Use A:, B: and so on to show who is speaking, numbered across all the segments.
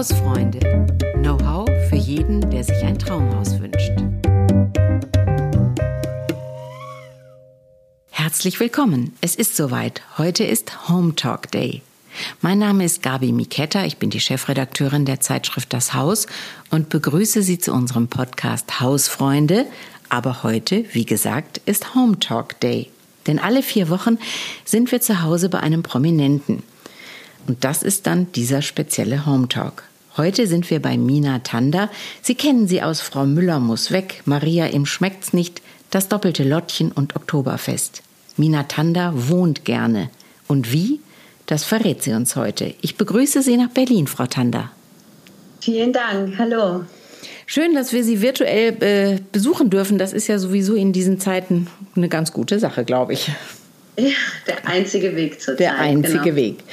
A: Hausfreunde. Know-how für jeden, der sich ein Traumhaus wünscht. Herzlich willkommen. Es ist soweit. Heute ist Home Talk Day. Mein Name ist Gabi Miketta, ich bin die Chefredakteurin der Zeitschrift Das Haus und begrüße Sie zu unserem Podcast Hausfreunde. Aber heute, wie gesagt, ist Home Talk Day. Denn alle vier Wochen sind wir zu Hause bei einem Prominenten. Und das ist dann dieser spezielle Home Talk. Heute sind wir bei Mina Tanda. Sie kennen sie aus Frau Müller muss weg, Maria im Schmeckt's nicht, das doppelte Lottchen und Oktoberfest. Mina Tanda wohnt gerne. Und wie? Das verrät sie uns heute. Ich begrüße Sie nach Berlin, Frau Tanda.
B: Vielen Dank. Hallo.
A: Schön, dass wir Sie virtuell äh, besuchen dürfen. Das ist ja sowieso in diesen Zeiten eine ganz gute Sache, glaube ich.
B: Ja, der einzige Weg zur
A: Der einzige genau. Weg.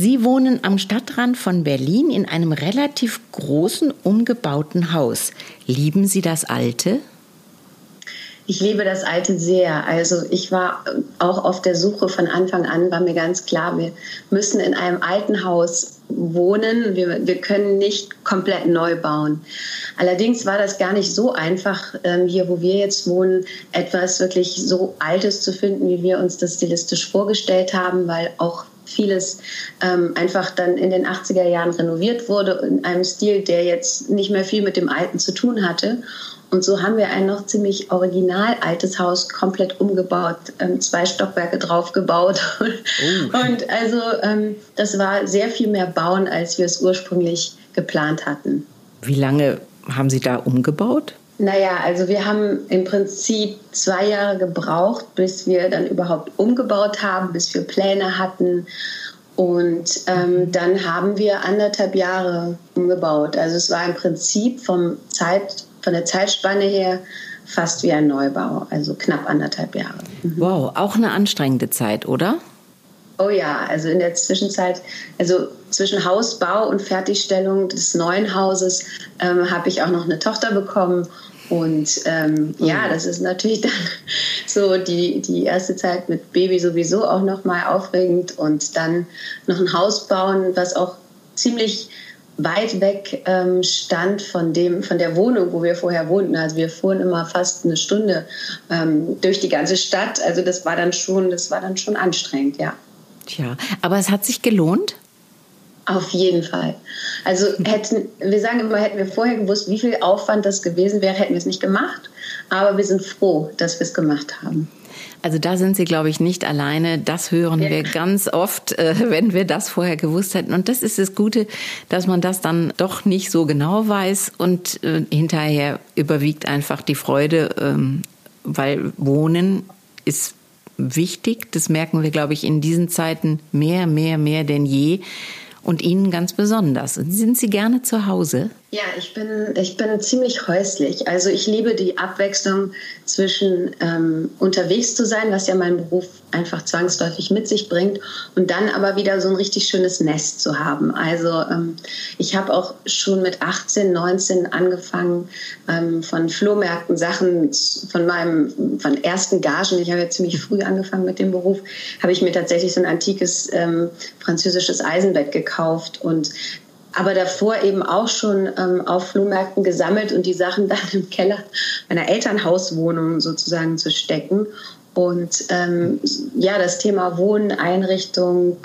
A: Sie wohnen am Stadtrand von Berlin in einem relativ großen, umgebauten Haus. Lieben Sie das Alte?
B: Ich liebe das Alte sehr. Also ich war auch auf der Suche von Anfang an, war mir ganz klar, wir müssen in einem alten Haus wohnen. Wir, wir können nicht komplett neu bauen. Allerdings war das gar nicht so einfach, ähm, hier, wo wir jetzt wohnen, etwas wirklich so Altes zu finden, wie wir uns das stilistisch vorgestellt haben, weil auch vieles ähm, einfach dann in den 80er Jahren renoviert wurde in einem Stil, der jetzt nicht mehr viel mit dem Alten zu tun hatte. Und so haben wir ein noch ziemlich original altes Haus komplett umgebaut, ähm, zwei Stockwerke draufgebaut. Oh. Und also ähm, das war sehr viel mehr Bauen, als wir es ursprünglich geplant hatten.
A: Wie lange haben Sie da umgebaut?
B: Naja, also wir haben im Prinzip zwei Jahre gebraucht, bis wir dann überhaupt umgebaut haben, bis wir Pläne hatten. Und ähm, dann haben wir anderthalb Jahre umgebaut. Also es war im Prinzip vom Zeit, von der Zeitspanne her fast wie ein Neubau, also knapp anderthalb Jahre.
A: Mhm. Wow, auch eine anstrengende Zeit, oder?
B: Oh ja, also in der Zwischenzeit, also zwischen Hausbau und Fertigstellung des neuen Hauses ähm, habe ich auch noch eine Tochter bekommen. Und ähm, mhm. ja, das ist natürlich dann so die, die erste Zeit mit Baby sowieso auch nochmal aufregend und dann noch ein Haus bauen, was auch ziemlich weit weg ähm, stand von dem von der Wohnung, wo wir vorher wohnten. Also wir fuhren immer fast eine Stunde ähm, durch die ganze Stadt. Also das war dann schon, das war dann schon anstrengend, ja.
A: Tja, aber es hat sich gelohnt?
B: Auf jeden Fall. Also hätten, wir sagen immer, hätten wir vorher gewusst, wie viel Aufwand das gewesen wäre, hätten wir es nicht gemacht. Aber wir sind froh, dass wir es gemacht haben.
A: Also da sind Sie, glaube ich, nicht alleine. Das hören ja. wir ganz oft, äh, wenn wir das vorher gewusst hätten. Und das ist das Gute, dass man das dann doch nicht so genau weiß und äh, hinterher überwiegt einfach die Freude, ähm, weil Wohnen ist wichtig. Das merken wir, glaube ich, in diesen Zeiten mehr, mehr, mehr denn je. Und Ihnen ganz besonders. Sind Sie gerne zu Hause?
B: Ja, ich bin, ich bin ziemlich häuslich. Also ich liebe die Abwechslung zwischen ähm, unterwegs zu sein, was ja mein Beruf einfach zwangsläufig mit sich bringt, und dann aber wieder so ein richtig schönes Nest zu haben. Also ähm, ich habe auch schon mit 18, 19 angefangen, ähm, von Flohmärkten Sachen von meinem von ersten Gagen. Ich habe ja ziemlich früh angefangen mit dem Beruf, habe ich mir tatsächlich so ein antikes ähm, französisches Eisenbett gekauft und aber davor eben auch schon ähm, auf Flohmärkten gesammelt und die Sachen dann im Keller meiner Elternhauswohnung sozusagen zu stecken. Und ähm, ja, das Thema Wohnen, Einrichtung,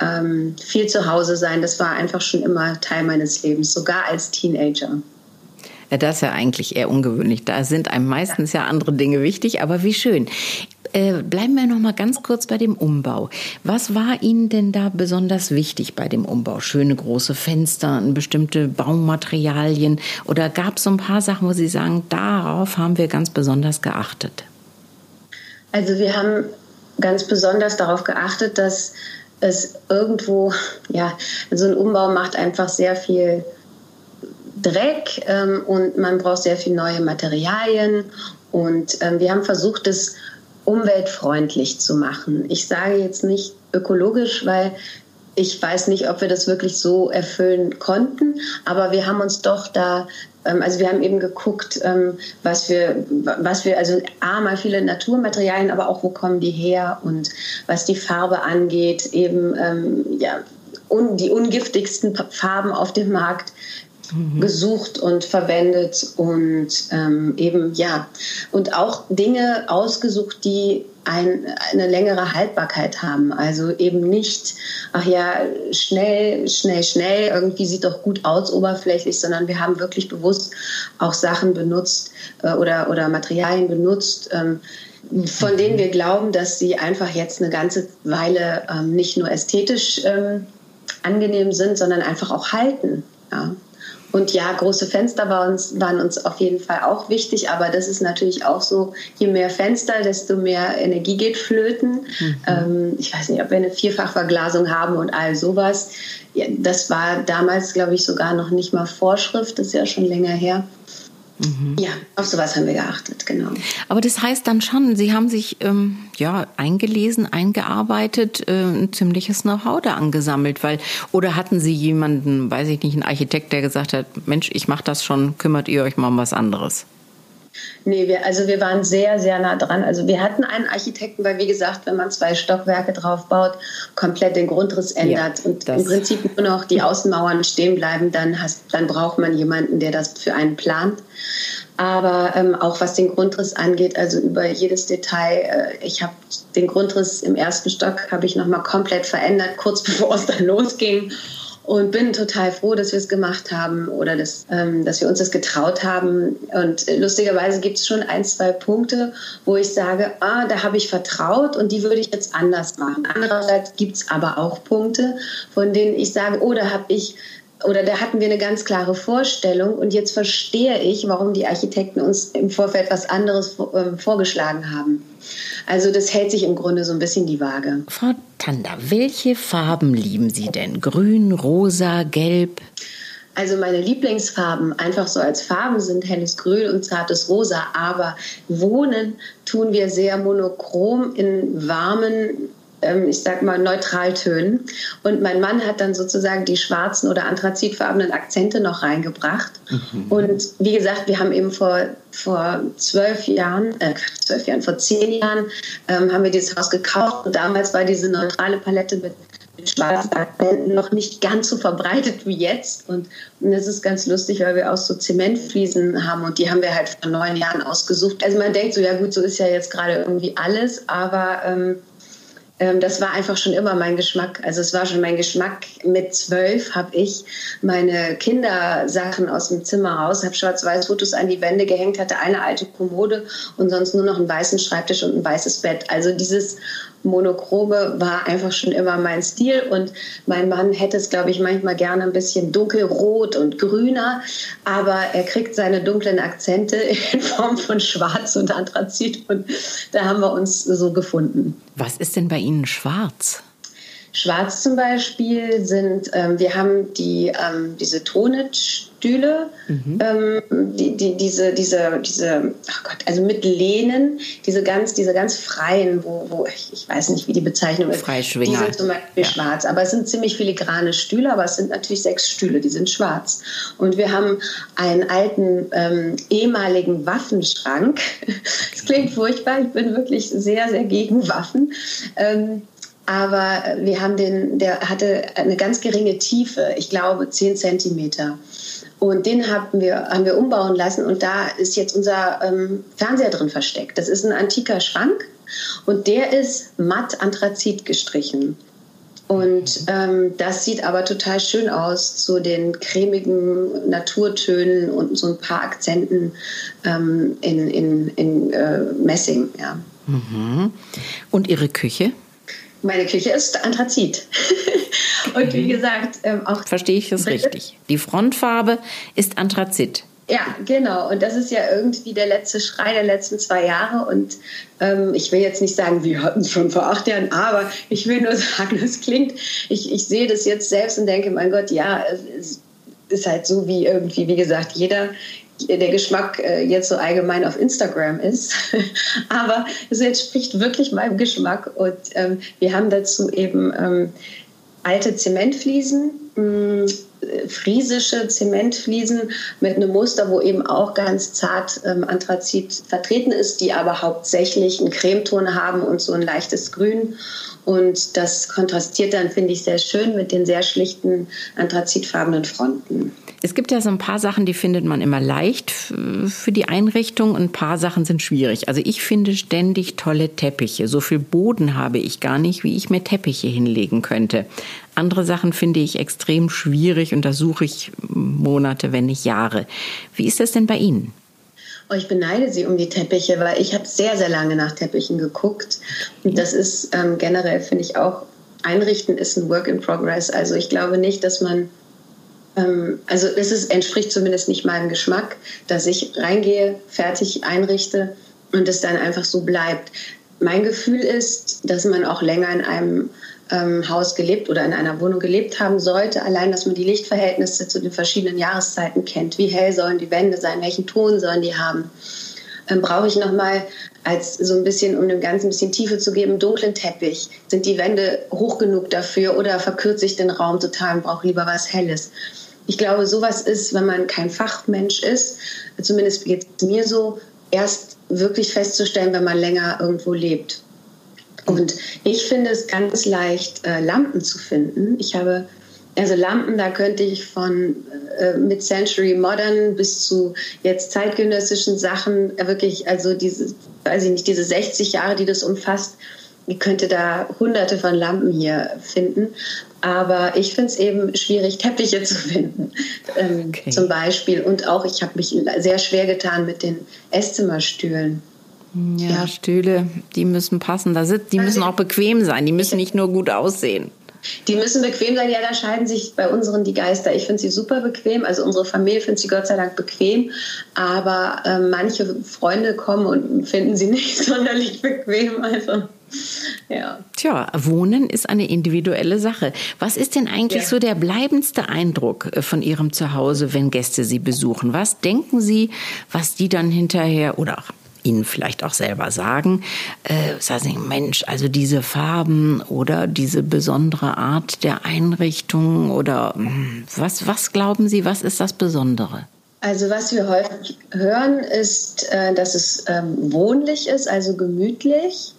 B: ähm, viel zu Hause sein, das war einfach schon immer Teil meines Lebens, sogar als Teenager.
A: Ja, das ist ja eigentlich eher ungewöhnlich. Da sind einem meistens ja andere Dinge wichtig, aber wie schön. Äh, bleiben wir noch mal ganz kurz bei dem Umbau. Was war Ihnen denn da besonders wichtig bei dem Umbau? Schöne große Fenster, bestimmte Baumaterialien oder gab es so ein paar Sachen, wo Sie sagen, darauf haben wir ganz besonders geachtet?
B: Also wir haben ganz besonders darauf geachtet, dass es irgendwo, ja, so ein Umbau macht einfach sehr viel Dreck ähm, und man braucht sehr viel neue Materialien. Und ähm, wir haben versucht, es umweltfreundlich zu machen. Ich sage jetzt nicht ökologisch, weil ich weiß nicht, ob wir das wirklich so erfüllen konnten, aber wir haben uns doch da, ähm, also wir haben eben geguckt, ähm, was wir, was wir, also A, mal viele Naturmaterialien, aber auch wo kommen die her und was die Farbe angeht, eben, ähm, ja, die ungiftigsten Farben auf dem Markt mhm. gesucht und verwendet und ähm, eben ja und auch Dinge ausgesucht, die ein, eine längere Haltbarkeit haben. Also eben nicht, ach ja, schnell, schnell, schnell, irgendwie sieht doch gut aus oberflächlich, sondern wir haben wirklich bewusst auch Sachen benutzt äh, oder, oder Materialien benutzt, ähm, von denen wir glauben, dass sie einfach jetzt eine ganze Weile ähm, nicht nur ästhetisch ähm, angenehm sind, sondern einfach auch halten. Ja. Und ja, große Fenster waren uns, waren uns auf jeden Fall auch wichtig, aber das ist natürlich auch so, je mehr Fenster, desto mehr Energie geht flöten. Mhm. Ähm, ich weiß nicht, ob wir eine Vierfachverglasung haben und all sowas. Ja, das war damals, glaube ich, sogar noch nicht mal Vorschrift, das ist ja schon länger her. Mhm. Ja, auf sowas haben wir geachtet, genau.
A: Aber das heißt dann schon, Sie haben sich ähm, ja eingelesen, eingearbeitet, äh, ein ziemliches Know-how da angesammelt, weil oder hatten Sie jemanden, weiß ich nicht, einen Architekt, der gesagt hat, Mensch, ich mache das schon, kümmert ihr euch mal um was anderes?
B: Nee, wir, also wir waren sehr, sehr nah dran. Also wir hatten einen Architekten, weil wie gesagt, wenn man zwei Stockwerke drauf baut, komplett den Grundriss ändert ja, und im Prinzip nur noch die Außenmauern stehen bleiben, dann, hast, dann braucht man jemanden, der das für einen plant. Aber ähm, auch was den Grundriss angeht, also über jedes Detail, äh, ich habe den Grundriss im ersten Stock habe ich nochmal komplett verändert, kurz bevor es dann losging und bin total froh, dass wir es gemacht haben oder dass, ähm, dass wir uns das getraut haben. Und lustigerweise gibt es schon ein, zwei Punkte, wo ich sage, ah, da habe ich vertraut und die würde ich jetzt anders machen. Andererseits gibt es aber auch Punkte, von denen ich sage, oh, da habe ich oder da hatten wir eine ganz klare Vorstellung und jetzt verstehe ich, warum die Architekten uns im Vorfeld was anderes ähm, vorgeschlagen haben. Also das hält sich im Grunde so ein bisschen die Waage.
A: Frau Tanda, welche Farben lieben Sie denn? Grün, rosa, gelb?
B: Also meine Lieblingsfarben einfach so als Farben sind helles Grün und zartes Rosa, aber wohnen tun wir sehr monochrom in warmen ich sag mal, Neutraltönen. Und mein Mann hat dann sozusagen die schwarzen oder anthrazitfarbenen Akzente noch reingebracht. Mhm. Und wie gesagt, wir haben eben vor, vor zwölf Jahren, äh, zwölf Jahren, vor zehn Jahren ähm, haben wir dieses Haus gekauft. Und damals war diese neutrale Palette mit mit schwarzen Akzenten noch nicht ganz so verbreitet wie jetzt. Und, und das ist ganz lustig, weil wir auch so Zementfliesen haben und die haben wir halt vor neun Jahren ausgesucht. Also man denkt so, ja gut, so ist ja jetzt gerade irgendwie alles, aber ähm, ähm, das war einfach schon immer mein Geschmack. Also es war schon mein Geschmack. Mit zwölf habe ich meine Kindersachen aus dem Zimmer raus, habe schwarz-weiß Fotos an die Wände gehängt, hatte eine alte Kommode und sonst nur noch einen weißen Schreibtisch und ein weißes Bett. Also dieses Monochrome war einfach schon immer mein Stil und mein Mann hätte es, glaube ich, manchmal gerne ein bisschen dunkelrot und grüner, aber er kriegt seine dunklen Akzente in Form von Schwarz und Anthrazit und da haben wir uns so gefunden.
A: Was ist denn bei Ihnen schwarz?
B: Schwarz zum Beispiel sind, ähm, wir haben die, ähm, diese Tonitstühle, mhm. ähm, die, die, diese, diese, diese, ach Gott, also mit Lehnen, diese ganz, diese ganz freien, wo, wo ich, ich weiß nicht, wie die Bezeichnung ist.
A: Freischwinger.
B: Die sind zum Beispiel ja. schwarz, aber es sind ziemlich filigrane Stühle, aber es sind natürlich sechs Stühle, die sind schwarz. Und wir haben einen alten ähm, ehemaligen Waffenschrank. Das klingt furchtbar, ich bin wirklich sehr, sehr gegen Waffen. Aber wir haben den, der hatte eine ganz geringe Tiefe, ich glaube 10 Zentimeter. Und den haben wir, haben wir umbauen lassen und da ist jetzt unser ähm, Fernseher drin versteckt. Das ist ein antiker Schrank und der ist matt Anthrazit gestrichen. Und ähm, das sieht aber total schön aus, so den cremigen Naturtönen und so ein paar Akzenten ähm, in, in, in äh, Messing. Ja.
A: Mhm. Und Ihre Küche?
B: Meine Küche ist Anthrazit. und wie mhm. gesagt, ähm, auch.
A: Verstehe ich das richtig? Die Frontfarbe ist Anthrazit.
B: Ja, genau. Und das ist ja irgendwie der letzte Schrei der letzten zwei Jahre. Und ähm, ich will jetzt nicht sagen, wir hatten es schon vor acht Jahren, aber ich will nur sagen, es klingt, ich, ich sehe das jetzt selbst und denke, mein Gott, ja, es ist halt so wie irgendwie, wie gesagt, jeder, der Geschmack äh, jetzt so allgemein auf Instagram ist. Aber es entspricht wirklich meinem Geschmack. Und ähm, wir haben dazu eben ähm, alte Zementfliesen, mm, friesische Zementfliesen mit einem Muster, wo eben auch ganz zart ähm, Anthrazit vertreten ist, die aber hauptsächlich einen Cremeton haben und so ein leichtes Grün. Und das kontrastiert dann, finde ich, sehr schön mit den sehr schlichten anthrazitfarbenen Fronten.
A: Es gibt ja so ein paar Sachen, die findet man immer leicht für die Einrichtung und ein paar Sachen sind schwierig. Also ich finde ständig tolle Teppiche. So viel Boden habe ich gar nicht, wie ich mir Teppiche hinlegen könnte. Andere Sachen finde ich extrem schwierig und da suche ich Monate, wenn nicht Jahre. Wie ist das denn bei Ihnen?
B: Oh, ich beneide sie um die Teppiche, weil ich habe sehr, sehr lange nach Teppichen geguckt. Und das ist ähm, generell, finde ich auch, Einrichten ist ein Work in Progress. Also ich glaube nicht, dass man, ähm, also es ist, entspricht zumindest nicht meinem Geschmack, dass ich reingehe, fertig einrichte und es dann einfach so bleibt. Mein Gefühl ist, dass man auch länger in einem ähm, Haus gelebt oder in einer Wohnung gelebt haben sollte. Allein, dass man die Lichtverhältnisse zu den verschiedenen Jahreszeiten kennt. Wie hell sollen die Wände sein? Welchen Ton sollen die haben? Ähm, brauche ich nochmal als so ein bisschen, um dem Ganzen ein bisschen Tiefe zu geben, dunklen Teppich? Sind die Wände hoch genug dafür oder verkürze ich den Raum total und brauche lieber was Helles? Ich glaube, sowas ist, wenn man kein Fachmensch ist, zumindest geht es mir so, erst wirklich festzustellen, wenn man länger irgendwo lebt. Und ich finde es ganz leicht, äh, Lampen zu finden. Ich habe also Lampen, da könnte ich von äh, Mid-Century Modern bis zu jetzt zeitgenössischen Sachen äh, wirklich, also diese, weiß ich nicht, diese 60 Jahre, die das umfasst, ich könnte da hunderte von Lampen hier finden. Aber ich finde es eben schwierig, Teppiche zu finden, ähm, okay. zum Beispiel. Und auch, ich habe mich sehr schwer getan mit den Esszimmerstühlen.
A: Ja, ja, Stühle, die müssen passen. Da sind, die müssen auch bequem sein. Die müssen nicht nur gut aussehen.
B: Die müssen bequem sein. Ja, da scheiden sich bei unseren die Geister. Ich finde sie super bequem. Also unsere Familie findet sie Gott sei Dank bequem. Aber äh, manche Freunde kommen und finden sie nicht sonderlich bequem. Also ja.
A: Tja, Wohnen ist eine individuelle Sache. Was ist denn eigentlich ja. so der bleibendste Eindruck äh, von Ihrem Zuhause, wenn Gäste Sie besuchen? Was denken Sie, was die dann hinterher oder Ihnen vielleicht auch selber sagen, äh, sagen Sie, Mensch, also diese Farben oder diese besondere Art der Einrichtung oder hm, was, was glauben Sie, was ist das Besondere?
B: Also was wir häufig hören, ist, äh, dass es ähm, wohnlich ist, also gemütlich.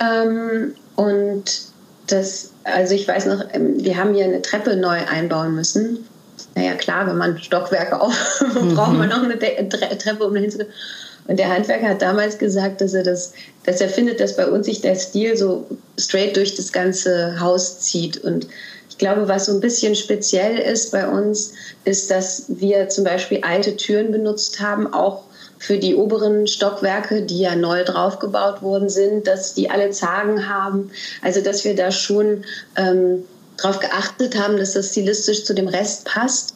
B: Ähm, und das, also ich weiß noch, ähm, wir haben hier eine Treppe neu einbauen müssen. Naja, klar, wenn man Stockwerke auf, braucht man noch eine Treppe, um dahin zu gehen. Und der Handwerker hat damals gesagt, dass er das, dass er findet, dass bei uns sich der Stil so straight durch das ganze Haus zieht. Und ich glaube, was so ein bisschen speziell ist bei uns, ist, dass wir zum Beispiel alte Türen benutzt haben, auch für die oberen Stockwerke, die ja neu draufgebaut worden sind, dass die alle Zagen haben. Also dass wir da schon ähm, darauf geachtet haben, dass das stilistisch zu dem Rest passt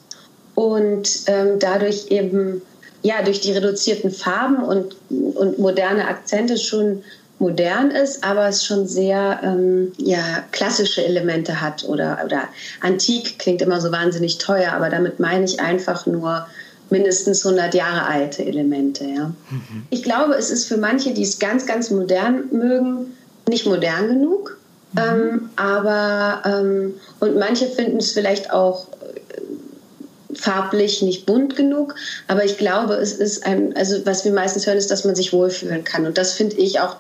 B: und ähm, dadurch eben ja, durch die reduzierten Farben und, und moderne Akzente schon modern ist, aber es schon sehr ähm, ja, klassische Elemente hat oder, oder antik klingt immer so wahnsinnig teuer, aber damit meine ich einfach nur mindestens 100 Jahre alte Elemente. Ja. Mhm. Ich glaube, es ist für manche, die es ganz, ganz modern mögen, nicht modern genug. Mhm. Ähm, aber ähm, und manche finden es vielleicht auch farblich nicht bunt genug. Aber ich glaube, es ist ein, also was wir meistens hören, ist, dass man sich wohlfühlen kann. Und das finde ich auch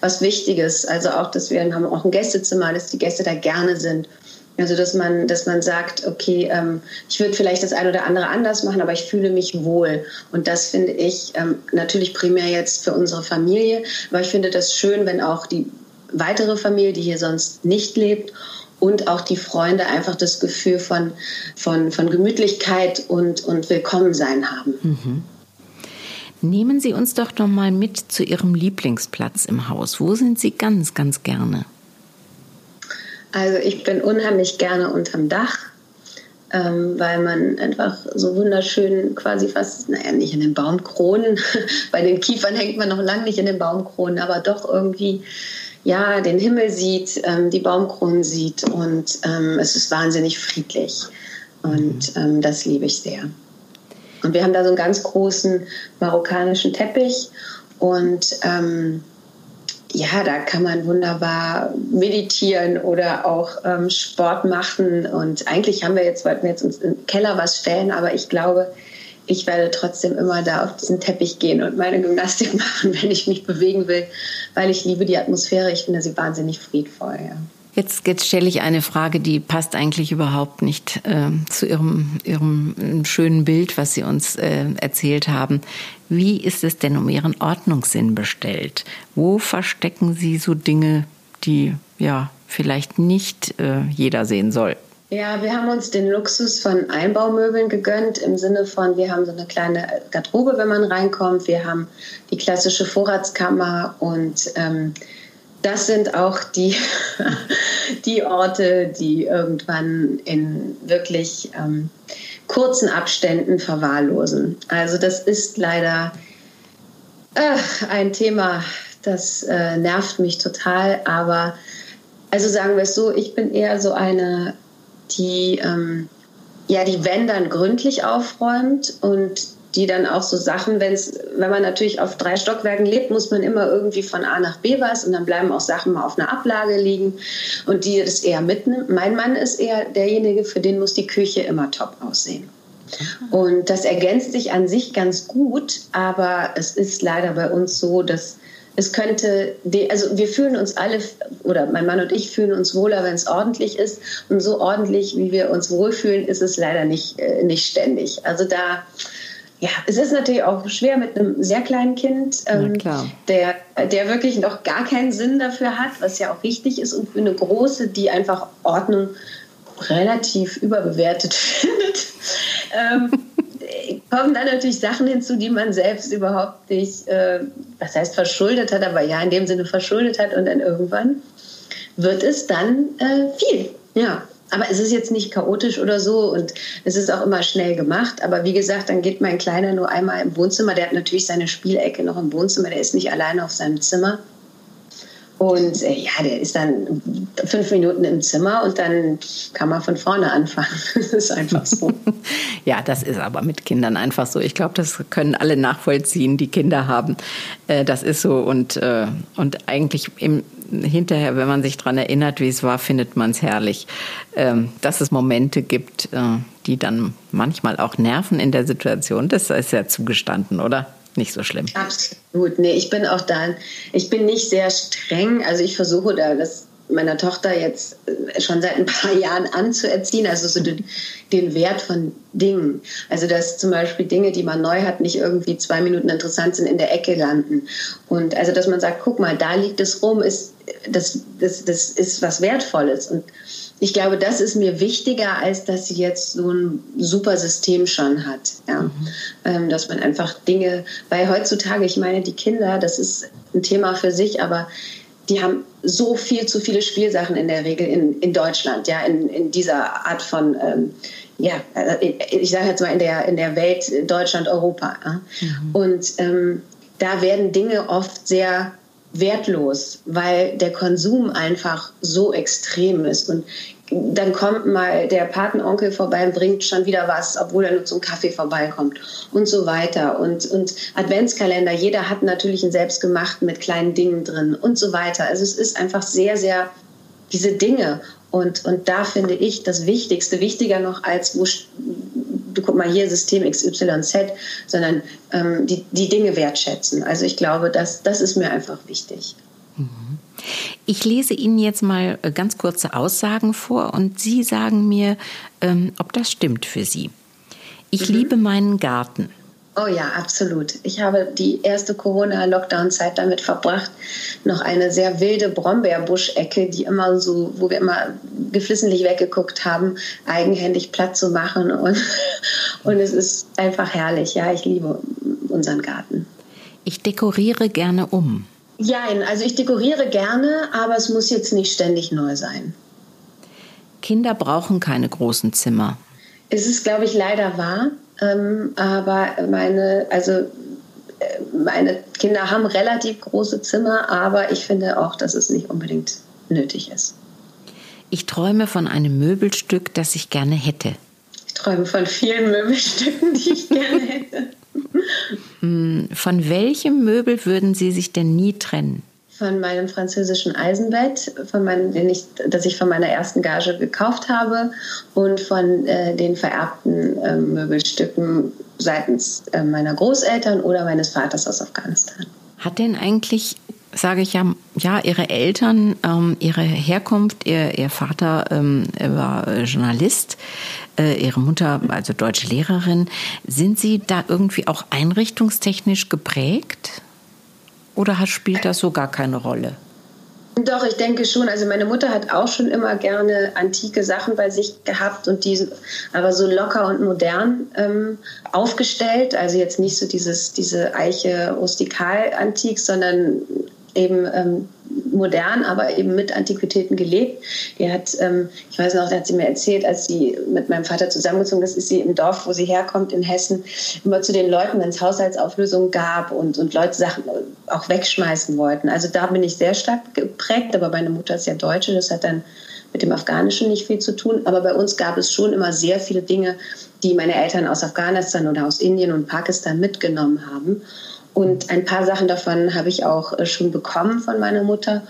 B: was Wichtiges. Also auch, dass wir haben auch ein Gästezimmer, dass die Gäste da gerne sind. Also dass man, dass man sagt, okay, ähm, ich würde vielleicht das eine oder andere anders machen, aber ich fühle mich wohl. Und das finde ich ähm, natürlich primär jetzt für unsere Familie. Aber ich finde das schön, wenn auch die weitere Familie, die hier sonst nicht lebt und auch die Freunde einfach das Gefühl von, von, von Gemütlichkeit und, und Willkommensein haben. Mhm.
A: Nehmen Sie uns doch noch mal mit zu Ihrem Lieblingsplatz im Haus. Wo sind Sie ganz, ganz gerne?
B: Also ich bin unheimlich gerne unterm Dach, ähm, weil man einfach so wunderschön quasi fast, naja, nicht in den Baumkronen, bei den Kiefern hängt man noch lange nicht in den Baumkronen, aber doch irgendwie ja, den Himmel sieht, ähm, die Baumkronen sieht und ähm, es ist wahnsinnig friedlich. Und mhm. ähm, das liebe ich sehr. Und wir haben da so einen ganz großen marokkanischen Teppich und ähm, ja, da kann man wunderbar meditieren oder auch ähm, Sport machen. Und eigentlich haben wir jetzt, wollten wir jetzt uns im Keller was stellen, aber ich glaube, ich werde trotzdem immer da auf diesen Teppich gehen und meine Gymnastik machen, wenn ich mich bewegen will, weil ich liebe die Atmosphäre. Ich finde sie wahnsinnig friedvoll. Ja.
A: Jetzt, jetzt stelle ich eine Frage, die passt eigentlich überhaupt nicht äh, zu Ihrem, Ihrem schönen Bild, was Sie uns äh, erzählt haben. Wie ist es denn um Ihren Ordnungssinn bestellt? Wo verstecken Sie so Dinge, die ja vielleicht nicht äh, jeder sehen soll?
B: Ja, wir haben uns den Luxus von Einbaumöbeln gegönnt, im Sinne von, wir haben so eine kleine Garderobe, wenn man reinkommt. Wir haben die klassische Vorratskammer und ähm, das sind auch die, die Orte, die irgendwann in wirklich ähm, kurzen Abständen verwahrlosen. Also das ist leider äh, ein Thema, das äh, nervt mich total. Aber also sagen wir es so, ich bin eher so eine die ähm, ja die wenn dann gründlich aufräumt und die dann auch so Sachen, wenn's, wenn man natürlich auf drei Stockwerken lebt, muss man immer irgendwie von A nach B was und dann bleiben auch Sachen mal auf einer Ablage liegen und die das eher mitnimmt. Mein Mann ist eher derjenige, für den muss die Küche immer top aussehen. Und das ergänzt sich an sich ganz gut, aber es ist leider bei uns so, dass es könnte, also wir fühlen uns alle, oder mein Mann und ich fühlen uns wohler, wenn es ordentlich ist. Und so ordentlich, wie wir uns wohlfühlen, ist es leider nicht, äh, nicht ständig. Also da, ja, es ist natürlich auch schwer mit einem sehr kleinen Kind, ähm, der, der wirklich noch gar keinen Sinn dafür hat, was ja auch wichtig ist. Und für eine große, die einfach Ordnung relativ überbewertet findet. Ähm, kommen dann natürlich Sachen hinzu, die man selbst überhaupt nicht, äh, was heißt verschuldet hat, aber ja, in dem Sinne verschuldet hat und dann irgendwann wird es dann äh, viel. Ja. Aber es ist jetzt nicht chaotisch oder so und es ist auch immer schnell gemacht. Aber wie gesagt, dann geht mein Kleiner nur einmal im Wohnzimmer. Der hat natürlich seine Spielecke noch im Wohnzimmer. Der ist nicht alleine auf seinem Zimmer. Und äh, ja, der ist dann fünf Minuten im Zimmer und dann kann man von vorne anfangen. das ist einfach so.
A: ja, das ist aber mit Kindern einfach so. Ich glaube, das können alle nachvollziehen, die Kinder haben. Äh, das ist so. Und, äh, und eigentlich im, hinterher, wenn man sich daran erinnert, wie es war, findet man es herrlich, ähm, dass es Momente gibt, äh, die dann manchmal auch nerven in der Situation. Das ist ja zugestanden, oder? Nicht so schlimm.
B: Absolut, nee, ich bin auch da, ich bin nicht sehr streng, also ich versuche da das meiner Tochter jetzt äh, schon seit ein paar Jahren anzuerziehen, also so den, den, Wert von Dingen. Also dass zum Beispiel Dinge, die man neu hat, nicht irgendwie zwei Minuten interessant sind, in der Ecke landen. Und also dass man sagt, guck mal, da liegt es rum, ist, das, das, das ist was Wertvolles. Und ich glaube, das ist mir wichtiger, als dass sie jetzt so ein super System schon hat. Ja? Mhm. Ähm, dass man einfach Dinge, weil heutzutage, ich meine, die Kinder, das ist ein Thema für sich, aber die haben so viel zu viele Spielsachen in der Regel in, in Deutschland, ja, in, in dieser Art von, ähm, ja, äh, ich sage jetzt mal in der, in der Welt Deutschland, Europa. Ja? Mhm. Und ähm, da werden Dinge oft sehr wertlos, weil der Konsum einfach so extrem ist. Und dann kommt mal der Patenonkel vorbei und bringt schon wieder was, obwohl er nur zum Kaffee vorbeikommt und so weiter. Und, und Adventskalender, jeder hat natürlich einen selbstgemachten mit kleinen Dingen drin und so weiter. Also es ist einfach sehr, sehr diese Dinge. Und, und da finde ich das Wichtigste, wichtiger noch als, wo, du guck mal hier System XYZ, sondern ähm, die, die Dinge wertschätzen. Also ich glaube, das, das ist mir einfach wichtig.
A: Mhm. Ich lese Ihnen jetzt mal äh, ganz kurze Aussagen vor und Sie sagen mir, ähm, ob das stimmt für Sie. Ich mhm. liebe meinen Garten.
B: Oh ja, absolut. Ich habe die erste Corona-Lockdown-Zeit damit verbracht, noch eine sehr wilde Brombeerbuschecke, die immer so, wo wir immer geflissentlich weggeguckt haben, eigenhändig platt zu machen. Und, und es ist einfach herrlich. Ja, ich liebe unseren Garten.
A: Ich dekoriere gerne um.
B: Ja, also ich dekoriere gerne, aber es muss jetzt nicht ständig neu sein.
A: Kinder brauchen keine großen Zimmer.
B: Es ist, glaube ich, leider wahr. Ähm, aber meine, also äh, meine Kinder haben relativ große Zimmer, aber ich finde auch, dass es nicht unbedingt nötig ist.
A: Ich träume von einem Möbelstück, das ich gerne hätte.
B: Ich träume von vielen Möbelstücken, die ich gerne hätte.
A: Hm, von welchem Möbel würden Sie sich denn nie trennen?
B: Von meinem französischen Eisenbett, von meinem, den ich, das ich von meiner ersten Gage gekauft habe und von äh, den vererbten äh, Möbelstücken seitens äh, meiner Großeltern oder meines Vaters aus Afghanistan.
A: Hat denn eigentlich sage ich ja, ja, ihre Eltern, ähm, ihre Herkunft, ihr, ihr Vater ähm, war Journalist, äh, ihre Mutter, also deutsche Lehrerin. Sind Sie da irgendwie auch einrichtungstechnisch geprägt? Oder spielt das so gar keine Rolle?
B: Doch, ich denke schon. Also meine Mutter hat auch schon immer gerne antike Sachen bei sich gehabt und die aber so locker und modern ähm, aufgestellt. Also jetzt nicht so dieses, diese Eiche rustikal antik, sondern eben ähm, modern, aber eben mit Antiquitäten gelebt. Die hat, ähm, ich weiß noch, da hat sie mir erzählt, als sie mit meinem Vater zusammengezogen ist, ist sie im Dorf, wo sie herkommt, in Hessen, immer zu den Leuten, wenn es Haushaltsauflösungen gab und, und Leute Sachen auch wegschmeißen wollten. Also da bin ich sehr stark geprägt, aber meine Mutter ist ja Deutsche, das hat dann mit dem Afghanischen nicht viel zu tun. Aber bei uns gab es schon immer sehr viele Dinge, die meine Eltern aus Afghanistan oder aus Indien und Pakistan mitgenommen haben. Und ein paar Sachen davon habe ich auch äh, schon bekommen von meiner Mutter.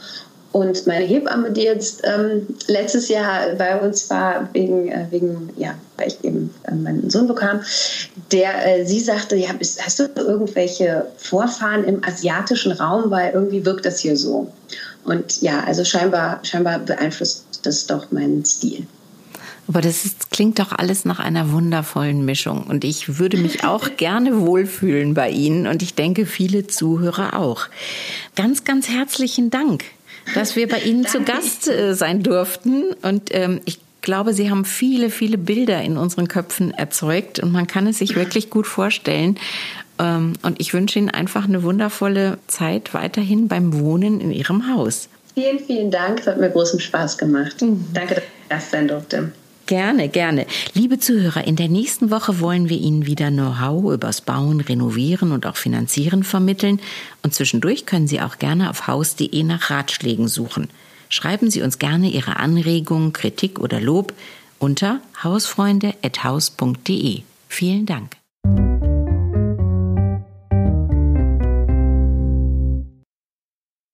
B: Und meine Hebamme, die jetzt ähm, letztes Jahr bei uns war, wegen, äh, wegen ja, weil ich eben äh, meinen Sohn bekam, der, äh, sie sagte, ja, bist, hast du irgendwelche Vorfahren im asiatischen Raum, weil irgendwie wirkt das hier so. Und ja, also scheinbar, scheinbar beeinflusst das doch meinen Stil.
A: Aber das ist, klingt doch alles nach einer wundervollen Mischung. Und ich würde mich auch gerne wohlfühlen bei Ihnen. Und ich denke, viele Zuhörer auch. Ganz, ganz herzlichen Dank, dass wir bei Ihnen zu Gast äh, sein durften. Und ähm, ich glaube, Sie haben viele, viele Bilder in unseren Köpfen erzeugt. Und man kann es sich wirklich gut vorstellen. Ähm, und ich wünsche Ihnen einfach eine wundervolle Zeit weiterhin beim Wohnen in Ihrem Haus.
B: Vielen, vielen Dank. Es hat mir großen Spaß gemacht. Mhm. Danke, dass ich Gast sein durfte.
A: Gerne, gerne. Liebe Zuhörer, in der nächsten Woche wollen wir Ihnen wieder Know-how übers Bauen, Renovieren und auch Finanzieren vermitteln. Und zwischendurch können Sie auch gerne auf haus.de nach Ratschlägen suchen. Schreiben Sie uns gerne Ihre Anregungen, Kritik oder Lob unter hausfreunde.haus.de. Vielen Dank.